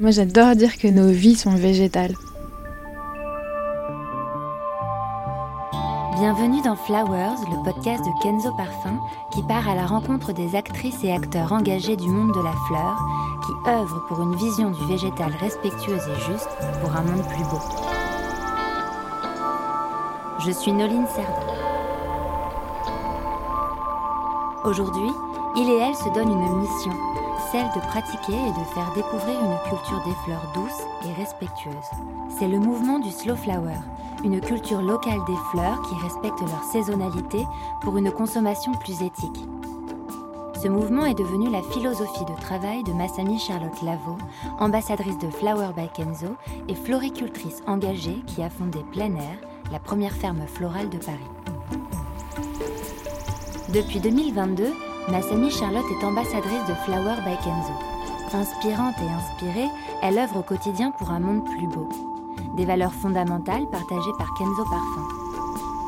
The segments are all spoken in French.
Moi j'adore dire que nos vies sont végétales. Bienvenue dans Flowers, le podcast de Kenzo Parfum qui part à la rencontre des actrices et acteurs engagés du monde de la fleur qui œuvrent pour une vision du végétal respectueuse et juste pour un monde plus beau. Je suis Noline Serda. Aujourd'hui, il et elle se donnent une mission, celle de pratiquer et de faire découvrir une culture des fleurs douces et respectueuses. C'est le mouvement du Slow Flower, une culture locale des fleurs qui respecte leur saisonnalité pour une consommation plus éthique. Ce mouvement est devenu la philosophie de travail de Massami Charlotte Lavaux, ambassadrice de Flower by Kenzo et floricultrice engagée qui a fondé Plein Air, la première ferme florale de Paris. Depuis 2022, Massami Charlotte est ambassadrice de Flower by Kenzo. Inspirante et inspirée, elle œuvre au quotidien pour un monde plus beau. Des valeurs fondamentales partagées par Kenzo Parfum.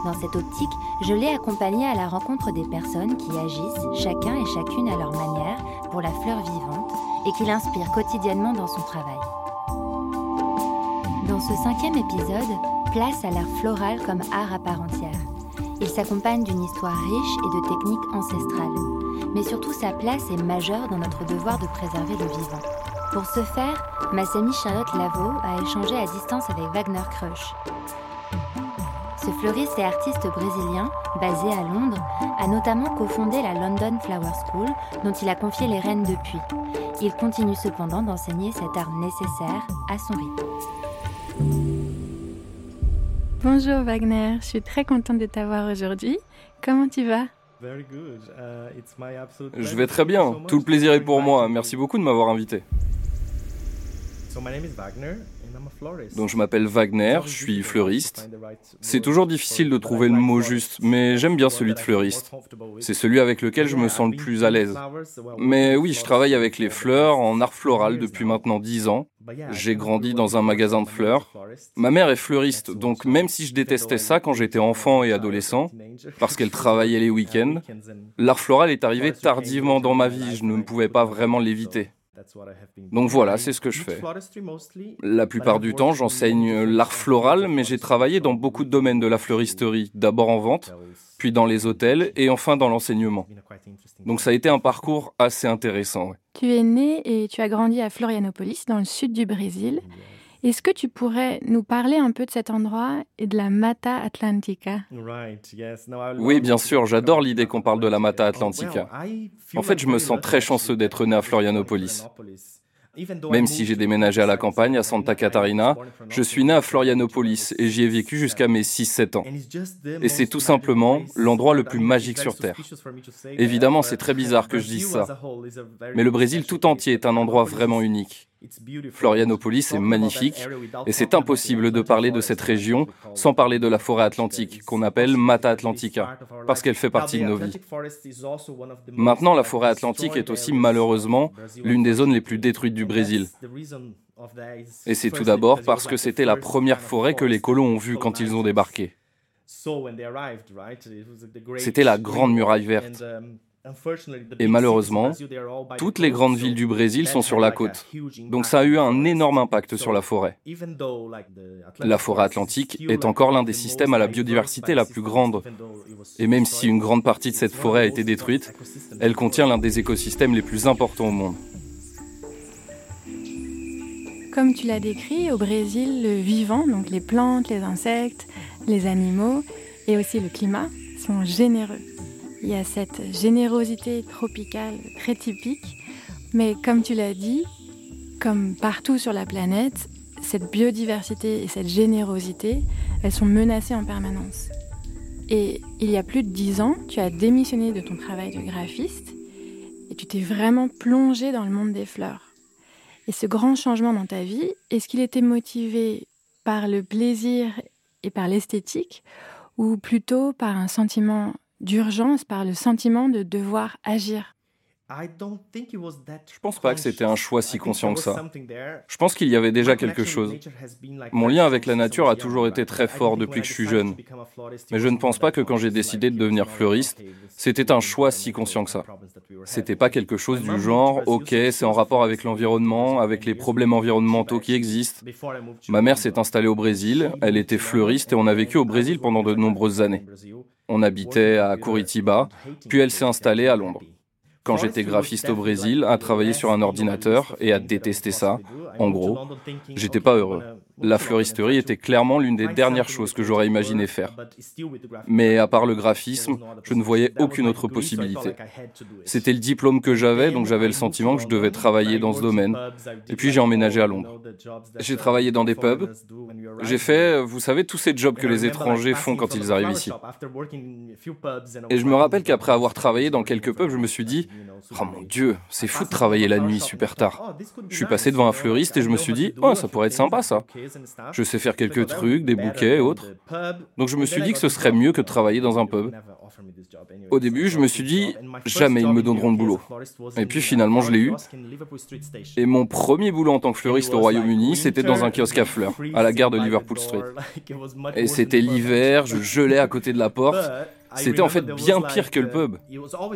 Dans cette optique, je l'ai accompagnée à la rencontre des personnes qui agissent, chacun et chacune à leur manière, pour la fleur vivante et qui l'inspirent quotidiennement dans son travail. Dans ce cinquième épisode, place à l'art floral comme art à part entière. Il s'accompagne d'une histoire riche et de techniques ancestrales. Mais surtout, sa place est majeure dans notre devoir de préserver le vivant. Pour ce faire, Massami Charlotte Lavaux a échangé à distance avec Wagner Crush. Ce fleuriste et artiste brésilien, basé à Londres, a notamment cofondé la London Flower School, dont il a confié les rênes depuis. Il continue cependant d'enseigner cet art nécessaire à son rythme. Bonjour Wagner, je suis très contente de t'avoir aujourd'hui. Comment tu vas? Je vais très bien, tout le plaisir est pour moi. Merci beaucoup de m'avoir invité. Donc je m'appelle Wagner, je suis fleuriste. C'est toujours difficile de trouver le mot juste, mais j'aime bien celui de fleuriste. C'est celui avec lequel je me sens le plus à l'aise. Mais oui, je travaille avec les fleurs en art floral depuis maintenant 10 ans. J'ai grandi dans un magasin de fleurs. Ma mère est fleuriste, donc même si je détestais ça quand j'étais enfant et adolescent, parce qu'elle travaillait les week-ends, l'art floral est arrivé tardivement dans ma vie, je ne pouvais pas vraiment l'éviter. Donc voilà, c'est ce que je fais. La plupart du temps, j'enseigne l'art floral, mais j'ai travaillé dans beaucoup de domaines de la fleuristerie, d'abord en vente, puis dans les hôtels et enfin dans l'enseignement. Donc ça a été un parcours assez intéressant. Tu es né et tu as grandi à Florianopolis, dans le sud du Brésil. Est-ce que tu pourrais nous parler un peu de cet endroit et de la Mata Atlantica? Oui, bien sûr, j'adore l'idée qu'on parle de la Mata Atlantica. En fait, je me sens très chanceux d'être né à Florianopolis. Même si j'ai déménagé à la campagne, à Santa Catarina, je suis né à Florianopolis et j'y ai vécu jusqu'à mes 6-7 ans. Et c'est tout simplement l'endroit le plus magique sur Terre. Évidemment, c'est très bizarre que je dise ça. Mais le Brésil tout entier est un endroit vraiment unique. Florianopolis est magnifique et c'est impossible de parler de cette région sans parler de la forêt atlantique qu'on appelle Mata Atlantica parce qu'elle fait partie de nos vies. Maintenant, la forêt atlantique est aussi malheureusement l'une des zones les plus détruites du Brésil. Et c'est tout d'abord parce que c'était la première forêt que les colons ont vue quand ils ont débarqué. C'était la Grande Muraille verte. Et malheureusement, toutes les grandes villes du Brésil sont sur la côte. Donc ça a eu un énorme impact sur la forêt. La forêt atlantique est encore l'un des systèmes à la biodiversité la plus grande. Et même si une grande partie de cette forêt a été détruite, elle contient l'un des écosystèmes les plus importants au monde. Comme tu l'as décrit, au Brésil, le vivant, donc les plantes, les insectes, les animaux et aussi le climat, sont généreux. Il y a cette générosité tropicale très typique, mais comme tu l'as dit, comme partout sur la planète, cette biodiversité et cette générosité, elles sont menacées en permanence. Et il y a plus de dix ans, tu as démissionné de ton travail de graphiste et tu t'es vraiment plongé dans le monde des fleurs. Et ce grand changement dans ta vie, est-ce qu'il était motivé par le plaisir et par l'esthétique ou plutôt par un sentiment d'urgence par le sentiment de devoir agir Je pense pas que c'était un choix si conscient que ça. Je pense qu'il y avait déjà quelque chose. Mon lien avec la nature a toujours été très fort depuis que je suis jeune. Mais je ne pense pas que quand j'ai décidé de devenir fleuriste, c'était un choix si conscient que ça. C'était pas quelque chose du genre, ok, c'est en rapport avec l'environnement, avec les problèmes environnementaux qui existent. Ma mère s'est installée au Brésil, elle était fleuriste et on a vécu au Brésil pendant de nombreuses années. On habitait à Curitiba, puis elle s'est installée à Londres quand j'étais graphiste au Brésil, à travailler sur un ordinateur et à détester ça. En gros, j'étais pas heureux. La fleuristerie était clairement l'une des dernières choses que j'aurais imaginé faire. Mais à part le graphisme, je ne voyais aucune autre possibilité. C'était le diplôme que j'avais, donc j'avais le sentiment que je devais travailler dans ce domaine. Et puis j'ai emménagé à Londres. J'ai travaillé dans des pubs. J'ai fait, vous savez, tous ces jobs que les étrangers font quand ils arrivent ici. Et je me rappelle qu'après avoir travaillé dans quelques pubs, je me suis dit, oh mon Dieu, c'est fou de travailler la nuit super tard. Je suis passé devant un fleuriste et je me suis dit, oh, ça pourrait être sympa ça. Je sais faire quelques trucs, des bouquets et autres. Donc je me suis dit que ce serait mieux que de travailler dans un pub. Au début, je me suis dit, jamais ils me donneront de boulot. Et puis finalement, je l'ai eu. Et mon premier boulot en tant que fleuriste au Royaume-Uni, c'était dans un kiosque à fleurs, à la gare de Liverpool Street. Et c'était l'hiver, je gelais à côté de la porte. C'était en fait bien pire que le pub.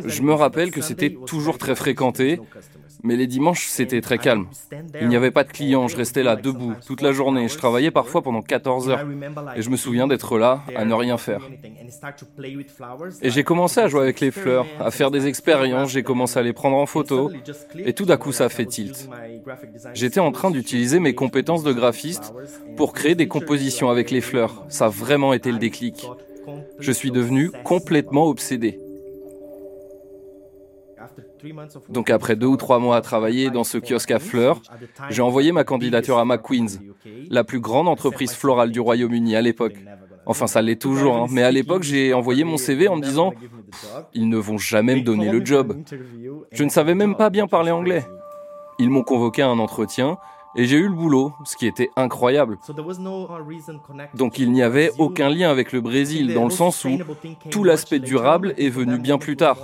Je me rappelle que c'était toujours très fréquenté, mais les dimanches, c'était très calme. Il n'y avait pas de clients, je restais là, debout, toute la journée. Je travaillais parfois pendant 14 heures. Et je me souviens d'être là, à ne rien faire. Et j'ai commencé à jouer avec les fleurs, à faire des expériences, j'ai commencé à les prendre en photo. Et tout d'un coup, ça fait tilt. J'étais en train d'utiliser mes compétences de graphiste pour créer des compositions avec les fleurs. Ça a vraiment été le déclic. Je suis devenu complètement obsédé. Donc après deux ou trois mois à travailler dans ce kiosque à fleurs, j'ai envoyé ma candidature à McQueen's, la plus grande entreprise florale du Royaume-Uni à l'époque. Enfin, ça l'est toujours, hein. mais à l'époque, j'ai envoyé mon CV en me disant ils ne vont jamais me donner le job. Je ne savais même pas bien parler anglais. Ils m'ont convoqué à un entretien et j'ai eu le boulot, ce qui était incroyable. Donc il n'y avait aucun lien avec le Brésil, dans le sens où tout l'aspect durable est venu bien plus tard.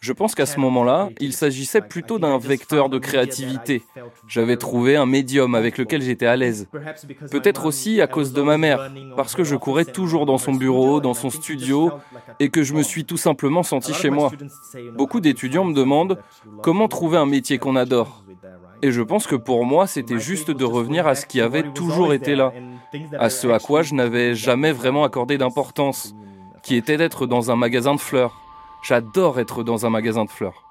Je pense qu'à ce moment-là, il s'agissait plutôt d'un vecteur de créativité. J'avais trouvé un médium avec lequel j'étais à l'aise. Peut-être aussi à cause de ma mère, parce que je courais toujours dans son bureau, dans son studio, et que je me suis tout simplement senti chez moi. Beaucoup d'étudiants me demandent comment trouver un métier qu'on adore. Et je pense que pour moi, c'était juste de revenir à ce qui avait toujours été là, à ce à quoi je n'avais jamais vraiment accordé d'importance, qui était d'être dans un magasin de fleurs. J'adore être dans un magasin de fleurs.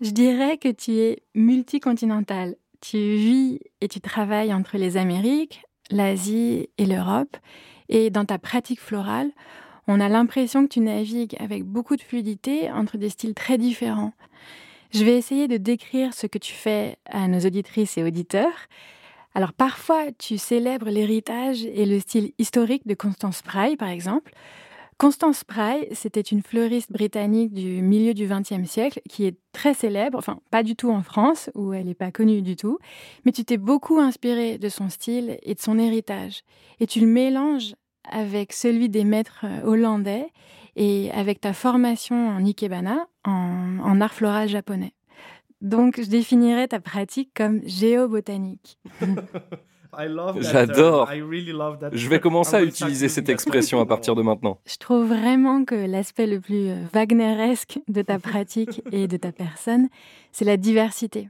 Je dirais que tu es multicontinental. Tu vis et tu travailles entre les Amériques, l'Asie et l'Europe. Et dans ta pratique florale, on a l'impression que tu navigues avec beaucoup de fluidité entre des styles très différents. Je vais essayer de décrire ce que tu fais à nos auditrices et auditeurs. Alors parfois, tu célèbres l'héritage et le style historique de Constance Spry, par exemple. Constance Spry, c'était une fleuriste britannique du milieu du XXe siècle qui est très célèbre, enfin pas du tout en France, où elle n'est pas connue du tout, mais tu t'es beaucoup inspiré de son style et de son héritage. Et tu le mélanges avec celui des maîtres hollandais et avec ta formation en ikebana, en, art floral japonais. Donc, je définirais ta pratique comme géobotanique. J'adore. Je vais commencer à utiliser cette expression à partir de maintenant. Je trouve vraiment que l'aspect le plus euh, wagneresque de ta pratique et de ta personne, c'est la diversité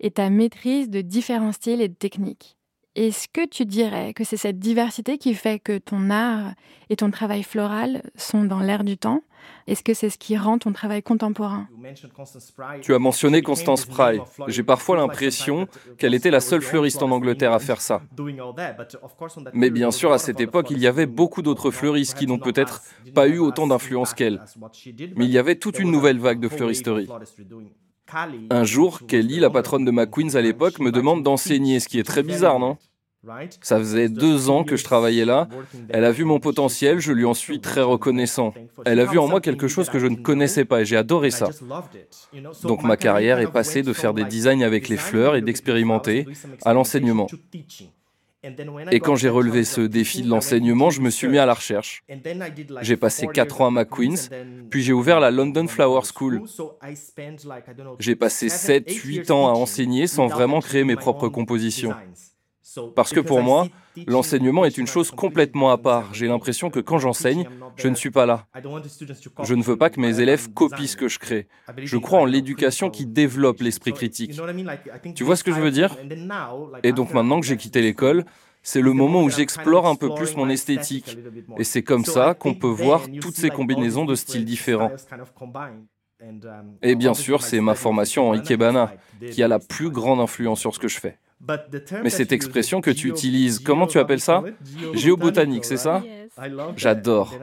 et ta maîtrise de différents styles et de techniques. Est-ce que tu dirais que c'est cette diversité qui fait que ton art et ton travail floral sont dans l'air du temps? Est-ce que c'est ce qui rend ton travail contemporain? Tu as mentionné Constance Spry. J'ai parfois l'impression qu'elle était la seule fleuriste en Angleterre à faire ça. Mais bien sûr, à cette époque, il y avait beaucoup d'autres fleuristes qui n'ont peut-être pas eu autant d'influence qu'elle. Mais il y avait toute une nouvelle vague de fleuristerie. Un jour, Kelly, la patronne de McQueen's à l'époque, me demande d'enseigner, ce qui est très bizarre, non? Ça faisait deux ans que je travaillais là. Elle a vu mon potentiel, je lui en suis très reconnaissant. Elle a vu en moi quelque chose que je ne connaissais pas et j'ai adoré ça. Donc ma carrière est passée de faire des designs avec les fleurs et d'expérimenter à l'enseignement. Et quand j'ai relevé ce défi de l'enseignement, je me suis mis à la recherche. J'ai passé 4 ans à McQueen's, puis j'ai ouvert la London Flower School. J'ai passé 7-8 ans à enseigner sans vraiment créer mes propres compositions. Parce que pour moi, l'enseignement est une chose complètement à part. J'ai l'impression que quand j'enseigne, je ne suis pas là. Je ne veux pas que mes élèves copient ce que je crée. Je crois en l'éducation qui développe l'esprit critique. Tu vois ce que je veux dire? Et donc maintenant que j'ai quitté l'école, c'est le moment où j'explore un peu plus mon esthétique. Et c'est comme ça qu'on peut voir toutes ces combinaisons de styles différents. Et bien sûr, c'est ma formation en Ikebana qui a la plus grande influence sur ce que je fais. Mais cette expression que tu utilises, comment tu appelles ça Géobotanique, c'est ça J'adore.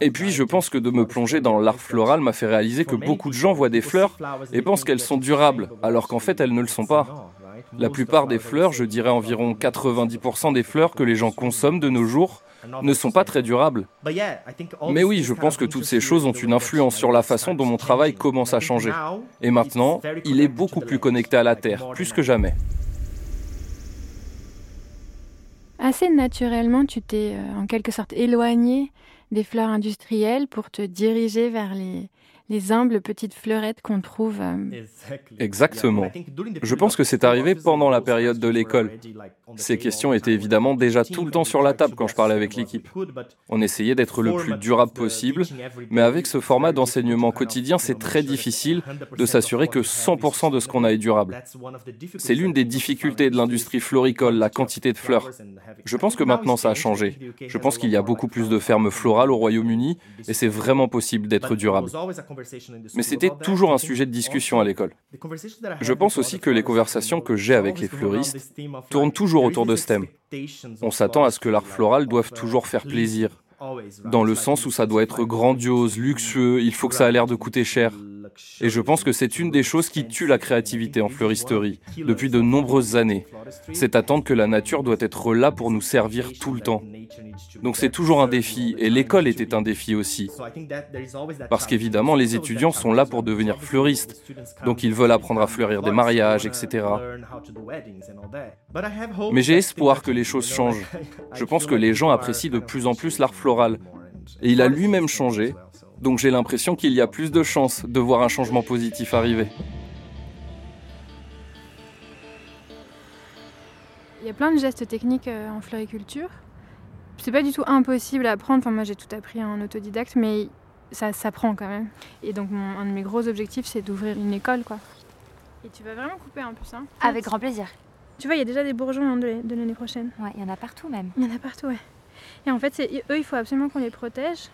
Et puis, je pense que de me plonger dans l'art floral m'a fait réaliser que beaucoup de gens voient des fleurs et pensent qu'elles sont durables, alors qu'en fait, elles ne le sont pas. La plupart des fleurs, je dirais environ 90% des fleurs que les gens consomment de nos jours, ne sont pas très durables. Mais oui, je pense que toutes ces choses ont une influence sur la façon dont mon travail commence à changer. Et maintenant, il est beaucoup plus connecté à la Terre, plus que jamais. Assez naturellement, tu t'es euh, en quelque sorte éloigné des fleurs industrielles pour te diriger vers les, les humbles petites fleurettes qu'on trouve. Euh, Exactement. Je pense que c'est arrivé pendant la période de l'école. Ces questions étaient évidemment déjà tout le temps sur la table quand je parlais avec l'équipe. On essayait d'être le plus durable possible, mais avec ce format d'enseignement quotidien, c'est très difficile de s'assurer que 100% de ce qu'on a est durable. C'est l'une des difficultés de l'industrie floricole, la quantité de fleurs. Je pense que maintenant ça a changé. Je pense qu'il y a beaucoup plus de fermes florales au Royaume-Uni et c'est vraiment possible d'être durable. Mais c'était toujours un sujet de discussion à l'école. Je pense aussi que les conversations que j'ai avec les fleuristes tournent toujours autour de ce thème. On s'attend à ce que l'art floral doive toujours faire plaisir, dans le sens où ça doit être grandiose, luxueux, il faut que ça ait l'air de coûter cher. Et je pense que c'est une des choses qui tue la créativité en fleuristerie depuis de nombreuses années. Cette attente que la nature doit être là pour nous servir tout le temps. Donc c'est toujours un défi, et l'école était un défi aussi. Parce qu'évidemment, les étudiants sont là pour devenir fleuristes, donc ils veulent apprendre à fleurir des mariages, etc. Mais j'ai espoir que les choses changent. Je pense que les gens apprécient de plus en plus l'art floral. Et il a lui-même changé, donc j'ai l'impression qu'il y a plus de chances de voir un changement positif arriver. Il y a plein de gestes techniques euh, en floriculture. C'est pas du tout impossible à apprendre. Enfin, moi, j'ai tout appris en autodidacte, mais ça s'apprend quand même. Et donc, un de mes gros objectifs, c'est d'ouvrir une école, quoi. Et tu vas vraiment couper un peu ça Avec grand plaisir. Tu vois, il y a déjà des bourgeons hein, de l'année prochaine. Ouais, il y en a partout même. Il y en a partout, ouais. Et en fait, eux, il faut absolument qu'on les protège.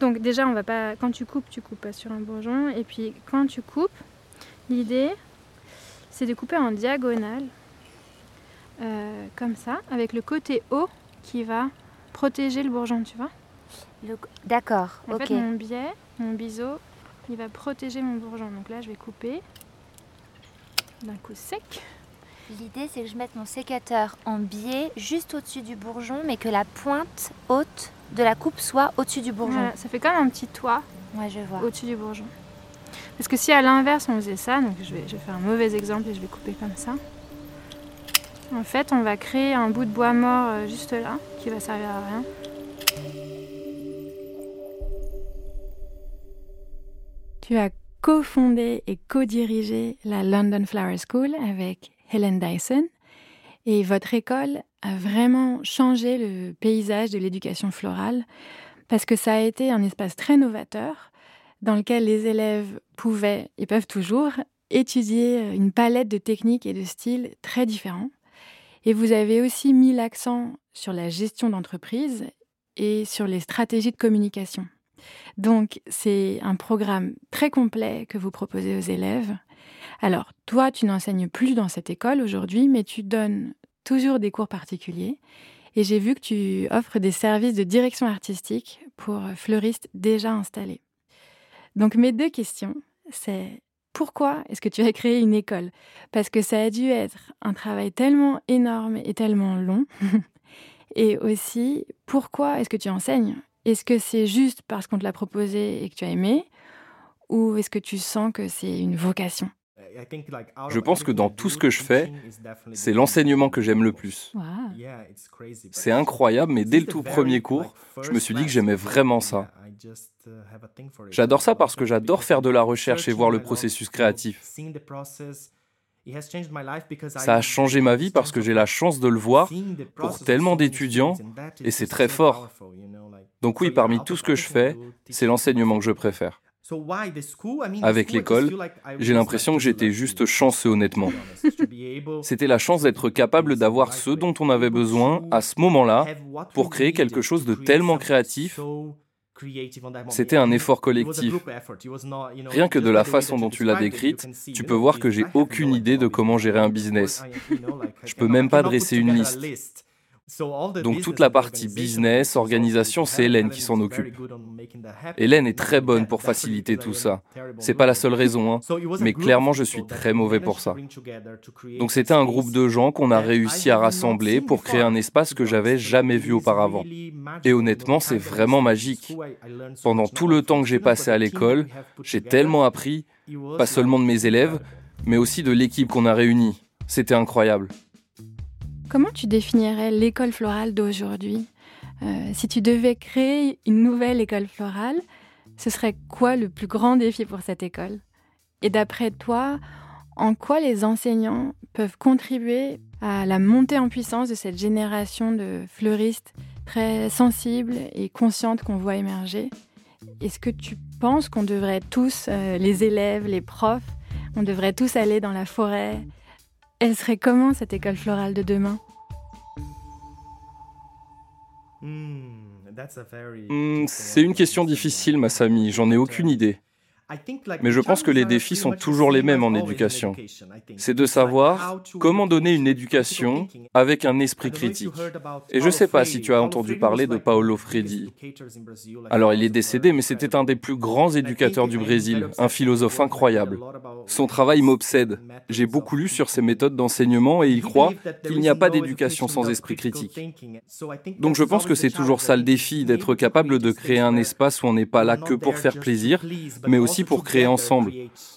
Donc déjà, on va pas. Quand tu coupes, tu coupes pas sur un bourgeon. Et puis quand tu coupes, l'idée, c'est de couper en diagonale, euh, comme ça, avec le côté haut qui va protéger le bourgeon, tu vois. D'accord. En fait, mon biais, mon biseau, il va protéger mon bourgeon. Donc là, je vais couper d'un coup sec. L'idée, c'est que je mette mon sécateur en biais juste au-dessus du bourgeon, mais que la pointe haute de la coupe soit au-dessus du bourgeon. ça fait comme un petit toit ouais, je vois. au-dessus du bourgeon. Parce que si à l'inverse on faisait ça, donc je vais, je vais faire un mauvais exemple et je vais couper comme ça. En fait, on va créer un bout de bois mort euh, juste là, qui va servir à rien. Tu as cofondé et co-dirigé la London Flower School avec Helen Dyson et votre école a vraiment changé le paysage de l'éducation florale parce que ça a été un espace très novateur dans lequel les élèves pouvaient et peuvent toujours étudier une palette de techniques et de styles très différents. Et vous avez aussi mis l'accent sur la gestion d'entreprise et sur les stratégies de communication. Donc, c'est un programme très complet que vous proposez aux élèves alors, toi, tu n'enseignes plus dans cette école aujourd'hui, mais tu donnes toujours des cours particuliers. Et j'ai vu que tu offres des services de direction artistique pour fleuristes déjà installés. Donc, mes deux questions, c'est pourquoi est-ce que tu as créé une école? Parce que ça a dû être un travail tellement énorme et tellement long. et aussi, pourquoi est-ce que tu enseignes? Est-ce que c'est juste parce qu'on te l'a proposé et que tu as aimé? Ou est-ce que tu sens que c'est une vocation? Je pense que dans tout ce que je fais, c'est l'enseignement que j'aime le plus. C'est incroyable, mais dès le tout premier cours, je me suis dit que j'aimais vraiment ça. J'adore ça parce que j'adore faire de la recherche et voir le processus créatif. Ça a changé ma vie parce que j'ai la chance de le voir pour tellement d'étudiants et c'est très fort. Donc oui, parmi tout ce que je fais, c'est l'enseignement que je préfère. Avec l'école, j'ai l'impression que j'étais juste chanceux honnêtement. C'était la chance d'être capable d'avoir ce dont on avait besoin à ce moment-là pour créer quelque chose de tellement créatif c'était un effort collectif. Rien que de la façon dont tu l'as décrite, tu peux voir que j'ai aucune idée de comment gérer un business. Je peux même pas dresser une liste. Donc toute la partie business, organisation, c'est Hélène qui s'en occupe. Hélène est très bonne pour faciliter tout ça. C'est pas la seule raison, hein, mais clairement je suis très mauvais pour ça. Donc c'était un groupe de gens qu'on a réussi à rassembler pour créer un espace que j'avais jamais vu auparavant. Et honnêtement, c'est vraiment magique. Pendant tout le temps que j'ai passé à l'école, j'ai tellement appris, pas seulement de mes élèves, mais aussi de l'équipe qu'on a réunie. C'était incroyable. Comment tu définirais l'école florale d'aujourd'hui? Euh, Si tu devais créer une nouvelle école florale, ce serait quoi le plus grand défi pour cette école? Et d'après toi, en quoi les enseignants peuvent contribuer à la montée en puissance de cette génération de fleuristes très sensibles et conscientes qu'on voit émerger? Est-ce que tu penses qu'on devrait tous, euh, les élèves, les profs, on devrait tous aller dans la forêt, elle serait comment cette école florale de demain? Hmm, hmm, C'est une question difficile, ma Samy, j'en ai aucune idée. Mais je pense que les défis sont toujours les mêmes en éducation. C'est de savoir comment donner une éducation avec un esprit critique. Et je ne sais pas si tu as entendu parler de Paolo Freddi. Alors il est décédé, mais c'était un des plus grands éducateurs du Brésil, un philosophe incroyable. Son travail m'obsède. J'ai beaucoup lu sur ses méthodes d'enseignement et il croit qu'il n'y a pas d'éducation sans esprit critique. Donc je pense que c'est toujours ça le défi, d'être capable de créer un espace où on n'est pas là que pour faire plaisir, mais aussi pour créer ensemble,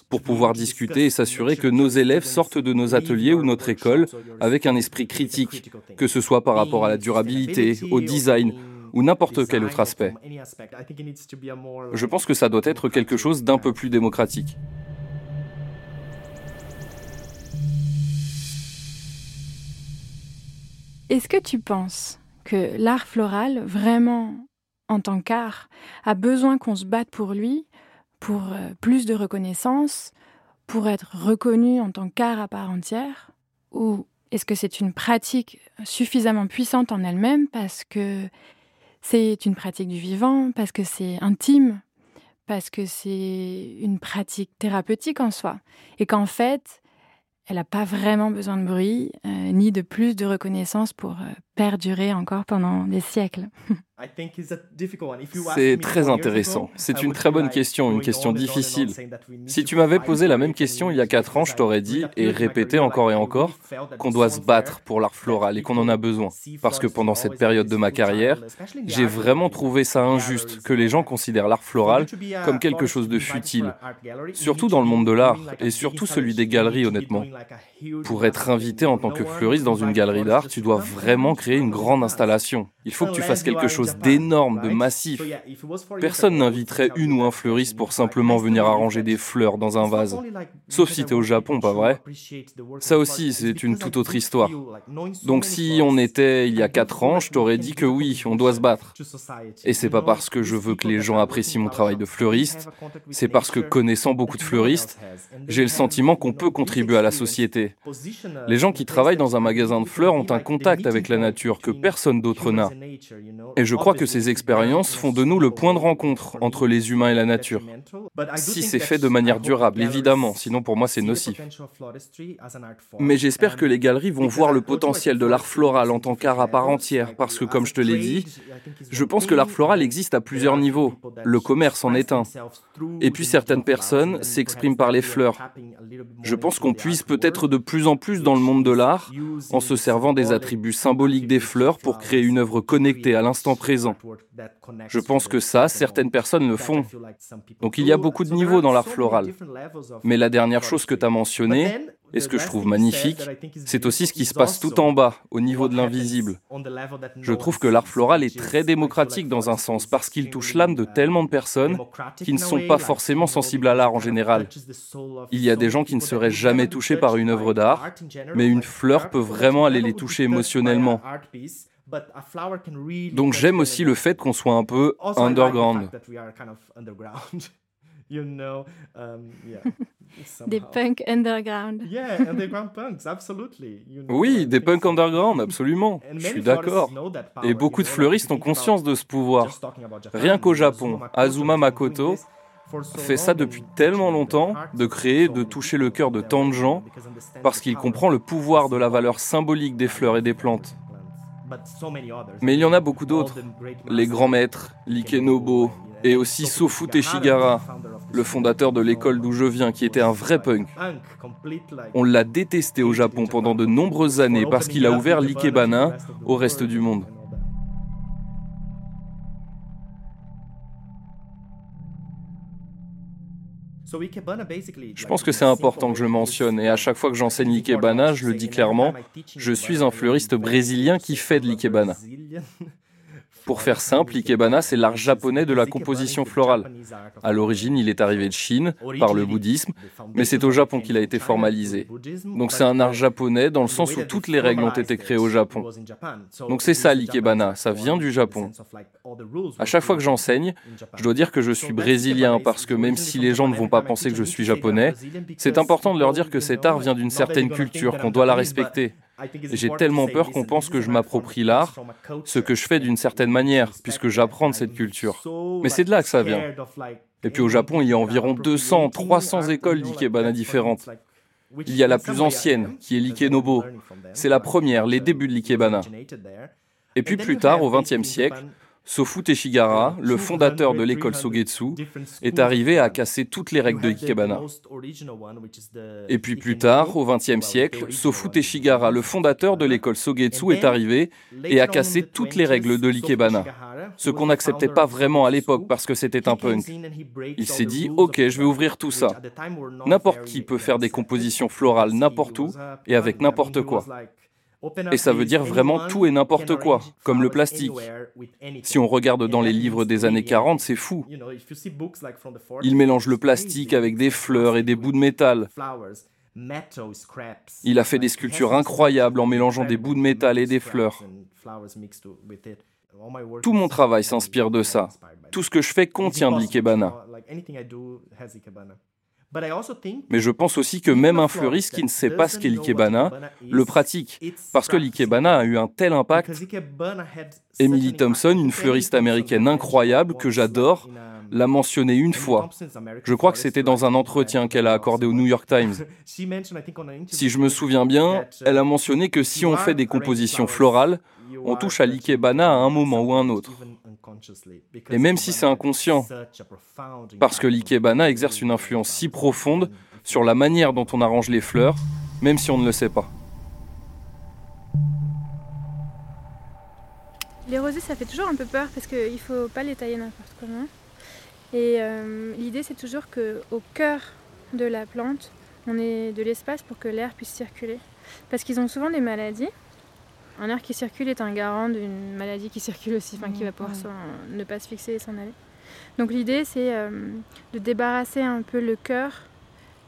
pour pouvoir discuter et s'assurer que nos élèves sortent de nos ateliers ou notre école avec un esprit critique, que ce soit par rapport à la durabilité, au design ou n'importe quel autre aspect. Je pense que ça doit être quelque chose d'un peu plus démocratique. Est-ce que tu penses que l'art floral, vraiment en tant qu'art, a besoin qu'on se batte pour lui pour euh, plus de reconnaissance, pour être reconnu en tant qu'art à part entière Ou est-ce que c'est une pratique suffisamment puissante en elle-même parce que c'est une pratique du vivant, parce que c'est intime, parce que c'est une pratique thérapeutique en soi Et qu'en fait, elle n'a pas vraiment besoin de bruit, euh, ni de plus de reconnaissance pour euh, perdurer encore pendant des siècles. C'est très intéressant. C'est une très bonne question, une question difficile. Si tu m'avais posé la même question il y a quatre ans, je t'aurais dit, et répété encore et encore, qu'on doit se battre pour l'art floral et qu'on en a besoin. Parce que pendant cette période de ma carrière, j'ai vraiment trouvé ça injuste que les gens considèrent l'art floral comme quelque chose de futile. Surtout dans le monde de l'art, et surtout celui des galeries, honnêtement. Pour être invité en tant que fleuriste dans une galerie d'art, tu dois vraiment une grande installation. Il faut que tu fasses quelque chose d'énorme, de massif. Personne n'inviterait une ou un fleuriste pour simplement venir arranger des fleurs dans un vase. Sauf si tu es au Japon, pas vrai? Ça aussi, c'est une toute autre histoire. Donc si on était il y a 4 ans, je t'aurais dit que oui, on doit se battre. Et c'est pas parce que je veux que les gens apprécient mon travail de fleuriste, c'est parce que connaissant beaucoup de fleuristes, j'ai le sentiment qu'on peut contribuer à la société. Les gens qui travaillent dans un magasin de fleurs ont un contact avec la nature que personne d'autre n'a. Et je crois que ces expériences font de nous le point de rencontre entre les humains et la nature. Si c'est fait de manière durable, évidemment, sinon pour moi c'est nocif. Mais j'espère que les galeries vont voir le potentiel de l'art floral en tant qu'art à part entière, parce que comme je te l'ai dit, je pense que l'art floral existe à plusieurs niveaux. Le commerce en est un. Et puis certaines personnes s'expriment par les fleurs. Je pense qu'on puisse peut-être de plus en plus dans le monde de l'art en se servant des attributs symboliques des fleurs pour créer une œuvre connectée à l'instant présent. Je pense que ça, certaines personnes le font. Donc il y a beaucoup de niveaux dans l'art floral. Mais la dernière chose que tu as mentionnée, et ce que je trouve magnifique, c'est aussi ce qui se passe tout en bas, au niveau de l'invisible. Je trouve que l'art floral est très démocratique dans un sens, parce qu'il touche l'âme de tellement de personnes qui ne sont pas forcément sensibles à l'art en général. Il y a des gens qui ne seraient jamais touchés par une œuvre d'art, mais une fleur peut vraiment aller les toucher émotionnellement. Donc j'aime aussi le fait qu'on soit un peu underground. Des punks underground. Oui, des punks underground, absolument. Je suis d'accord. Et beaucoup de fleuristes ont conscience de ce pouvoir. Rien qu'au Japon, Azuma Makoto fait ça depuis tellement longtemps, de créer, de toucher le cœur de tant de gens, parce qu'il comprend le pouvoir de la valeur symbolique des fleurs et des plantes. Mais il y en a beaucoup d'autres. Les grands maîtres, Likenobo, et aussi Sofu Teshigara, le fondateur de l'école d'où je viens, qui était un vrai punk. On l'a détesté au Japon pendant de nombreuses années parce qu'il a ouvert l'ikebana au reste du monde. Je pense que c'est important que je mentionne et à chaque fois que j'enseigne l'ikebana, je le dis clairement, je suis un fleuriste brésilien qui fait de l'ikebana. Pour faire simple, l'ikebana, c'est l'art japonais de la composition florale. À l'origine, il est arrivé de Chine par le bouddhisme, mais c'est au Japon qu'il a été formalisé. Donc c'est un art japonais dans le sens où toutes les règles ont été créées au Japon. Donc c'est ça l'ikebana, ça vient du Japon. À chaque fois que j'enseigne, je dois dire que je suis brésilien parce que même si les gens ne vont pas penser que je suis japonais, c'est important de leur dire que cet art vient d'une certaine culture, qu'on doit la respecter. J'ai tellement peur qu'on pense que je m'approprie l'art, ce que je fais d'une certaine manière, puisque j'apprends de cette culture. Mais c'est de là que ça vient. Et puis au Japon, il y a environ 200, 300 écoles d'ikebana différentes. Il y a la plus ancienne, qui est l'ikenobo. C'est la première, les débuts de l'ikebana. Et puis plus tard, au XXe siècle, Sofu Teshigara, le fondateur de l'école Sogetsu, est arrivé à casser toutes les règles de l'ikebana. Et puis plus tard, au XXe siècle, Sofu Teshigara, le fondateur de l'école Sogetsu, est arrivé et a cassé toutes les règles de l'ikebana, ce qu'on n'acceptait pas vraiment à l'époque parce que c'était un punk. Il s'est dit, ok, je vais ouvrir tout ça. N'importe qui peut faire des compositions florales n'importe où et avec n'importe quoi. Et ça veut dire vraiment tout et n'importe quoi, comme le plastique. Si on regarde dans les livres des années 40, c'est fou. Il mélange le plastique avec des fleurs et des bouts de métal. Il a fait des sculptures incroyables en mélangeant des bouts de métal et des fleurs. Tout mon travail s'inspire de ça. Tout ce que je fais contient de l'ikebana. Mais je pense aussi que même un fleuriste qui ne sait pas ce qu'est l'ikebana le pratique, parce que l'ikebana a eu un tel impact. Emily Thompson, une fleuriste américaine incroyable que j'adore, l'a mentionné une fois. Je crois que c'était dans un entretien qu'elle a accordé au New York Times. Si je me souviens bien, elle a mentionné que si on fait des compositions florales, on touche à l'ikebana à un moment ou à un autre. Et même si c'est inconscient, parce que l'ikebana exerce une influence si profonde sur la manière dont on arrange les fleurs, même si on ne le sait pas. Les rosés, ça fait toujours un peu peur parce qu'il ne faut pas les tailler n'importe comment. Et euh, l'idée, c'est toujours qu'au cœur de la plante, on ait de l'espace pour que l'air puisse circuler. Parce qu'ils ont souvent des maladies un air qui circule est un garant d'une maladie qui circule aussi, enfin qui va pouvoir ne pas se fixer et s'en aller. Donc l'idée c'est euh, de débarrasser un peu le cœur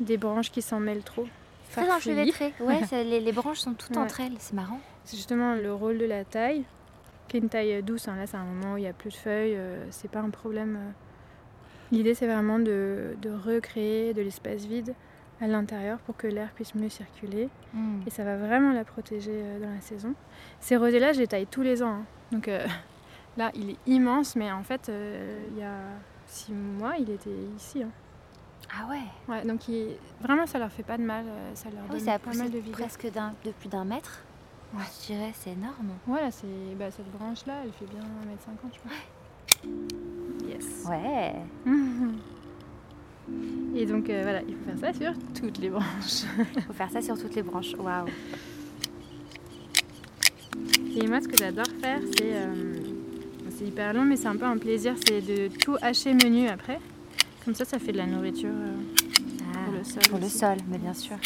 des branches qui s'en mêlent trop. Très enchevêtré, ouais, les, les, branches sont toutes entre elles, c'est marrant. C'est justement le rôle de la taille, qui est une taille douce, hein. là c'est un moment où il n'y a plus de feuilles, euh, c'est pas un problème. Euh. L'idée c'est vraiment de, de recréer de l'espace vide à l'intérieur pour que l'air puisse mieux circuler. Hmm. Et ça va vraiment la protéger euh, dans la saison. Ces rosés-là, je les taille tous les ans. Hein. Donc euh, là, il est immense, mais en fait, euh, il y a six mois, il était ici. Hein. Ah ouais? Ouais, donc vraiment, ça leur fait pas de mal. Ça leur ah donne pas mal de vie. presque de plus d'un mètre? Ouais. Je dirais, c'est énorme. Voilà, c'est bah, cette branche-là, elle fait bien 1m50, je pense. Yes. Ouais. Et donc euh, voilà, il faut faire ça sur toutes les branches. Il faut faire ça sur toutes les branches, waouh. Et moi, ce que j'adore faire, c'est. Euh, c'est hyper long, mais c'est un peu un plaisir, c'est de tout hacher menu après. Comme ça, ça fait de la nourriture euh, ah, pour le sol. Pour le sol, mais bien sûr.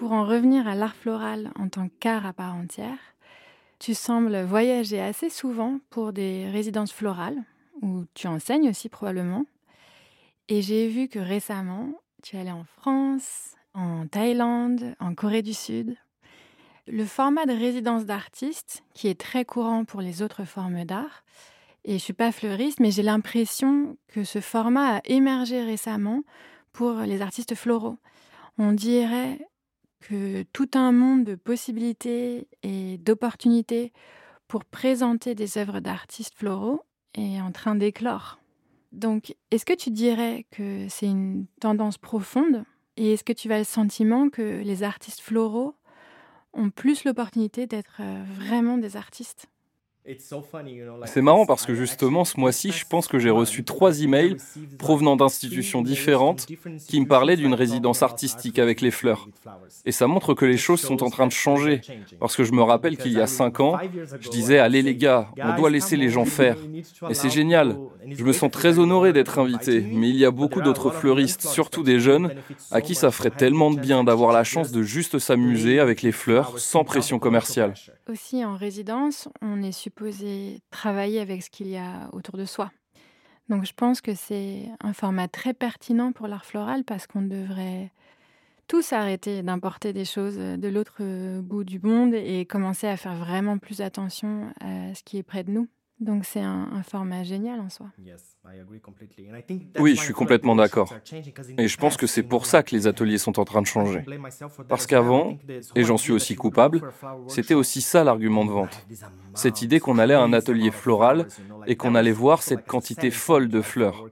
Pour en revenir à l'art floral en tant qu'art à part entière, tu sembles voyager assez souvent pour des résidences florales, où tu enseignes aussi probablement. Et j'ai vu que récemment, tu allais en France, en Thaïlande, en Corée du Sud. Le format de résidence d'artiste, qui est très courant pour les autres formes d'art, et je suis pas fleuriste, mais j'ai l'impression que ce format a émergé récemment pour les artistes floraux. On dirait que tout un monde de possibilités et d'opportunités pour présenter des œuvres d'artistes floraux est en train d'éclore. Donc, est-ce que tu dirais que c'est une tendance profonde Et est-ce que tu as le sentiment que les artistes floraux ont plus l'opportunité d'être euh, vraiment des artistes? C'est marrant parce que justement, ce mois-ci, je pense que j'ai reçu trois emails provenant d'institutions différentes qui me parlaient d'une résidence artistique avec les fleurs. Et ça montre que les choses sont en train de changer. Parce que je me rappelle qu'il y a cinq ans, je disais, allez les gars, on doit laisser les gens faire. Et c'est génial. Je me sens très honoré d'être invité. Mais il y a beaucoup d'autres fleuristes, surtout des jeunes, à qui ça ferait tellement de bien d'avoir la chance de juste s'amuser avec les fleurs sans pression commerciale. Aussi, en résidence, on est supposé travailler avec ce qu'il y a autour de soi. Donc je pense que c'est un format très pertinent pour l'art floral parce qu'on devrait tous arrêter d'importer des choses de l'autre bout du monde et commencer à faire vraiment plus attention à ce qui est près de nous. Donc c'est un, format génial en soi. Oui, je suis complètement d'accord. Et je pense que c'est pour ça que les ateliers sont en train de changer. Parce qu'avant, et j'en suis aussi coupable, c'était aussi ça l'argument de vente. Cette idée qu'on allait à un atelier floral et qu'on allait voir cette quantité folle de fleurs.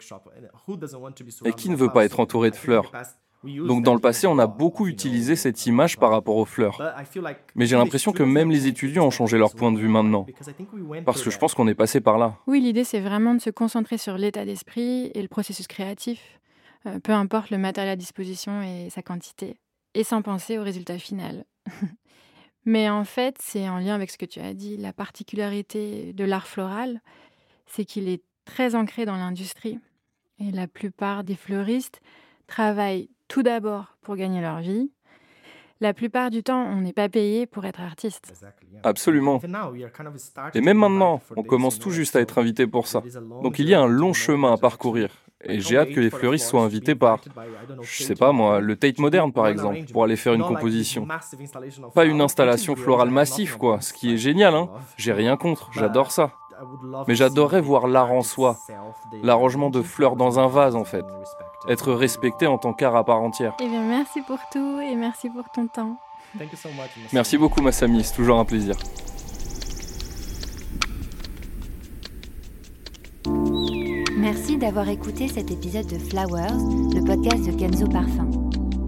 Et qui ne veut pas être entouré de fleurs? Donc dans le passé, on a beaucoup utilisé cette image par rapport aux fleurs. Mais j'ai l'impression que même les étudiants ont changé leur point de vue maintenant. Parce que je pense qu'on est passé par là. Oui, l'idée c'est vraiment de se concentrer sur l'état d'esprit et le processus créatif, euh, peu importe le matériel à disposition et sa quantité, et sans penser au résultat final. Mais en fait, c'est en lien avec ce que tu as dit, la particularité de l'art floral, c'est qu'il est très ancré dans l'industrie. Et la plupart des fleuristes travaillent tout d'abord pour gagner leur vie. La plupart du temps, on n'est pas payé pour être artiste. Absolument. Et même maintenant, on commence tout juste à être invité pour ça. Donc il y a un long chemin à parcourir. Et j'ai hâte que les fleuristes soient invités par, je sais pas moi, le Tate Moderne par exemple, pour aller faire une composition. Pas une installation florale massive quoi, ce qui est génial, hein. J'ai rien contre, j'adore ça. Mais j'adorerais voir l'art en soi, l'arrangement de fleurs dans un vase en fait être respecté en tant qu'art à part entière. Eh bien, merci pour tout et merci pour ton temps. Merci beaucoup, Massami, c'est toujours un plaisir. Merci d'avoir écouté cet épisode de Flowers, le podcast de Kenzo Parfum.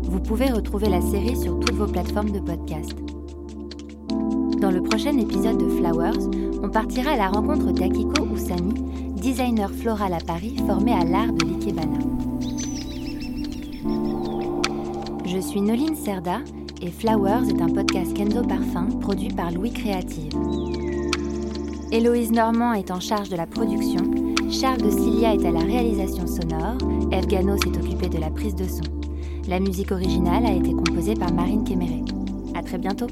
Vous pouvez retrouver la série sur toutes vos plateformes de podcast. Prochain épisode de Flowers, on partira à la rencontre d'Akiko Usami, designer floral à Paris formé à l'art de l'ikebana. Je suis Noline Serda et Flowers est un podcast Kenzo Parfum produit par Louis Créative. Héloïse Normand est en charge de la production, Charles de Cilia est à la réalisation sonore, Eve Gano s'est occupé de la prise de son. La musique originale a été composée par Marine Kéméré. À très bientôt!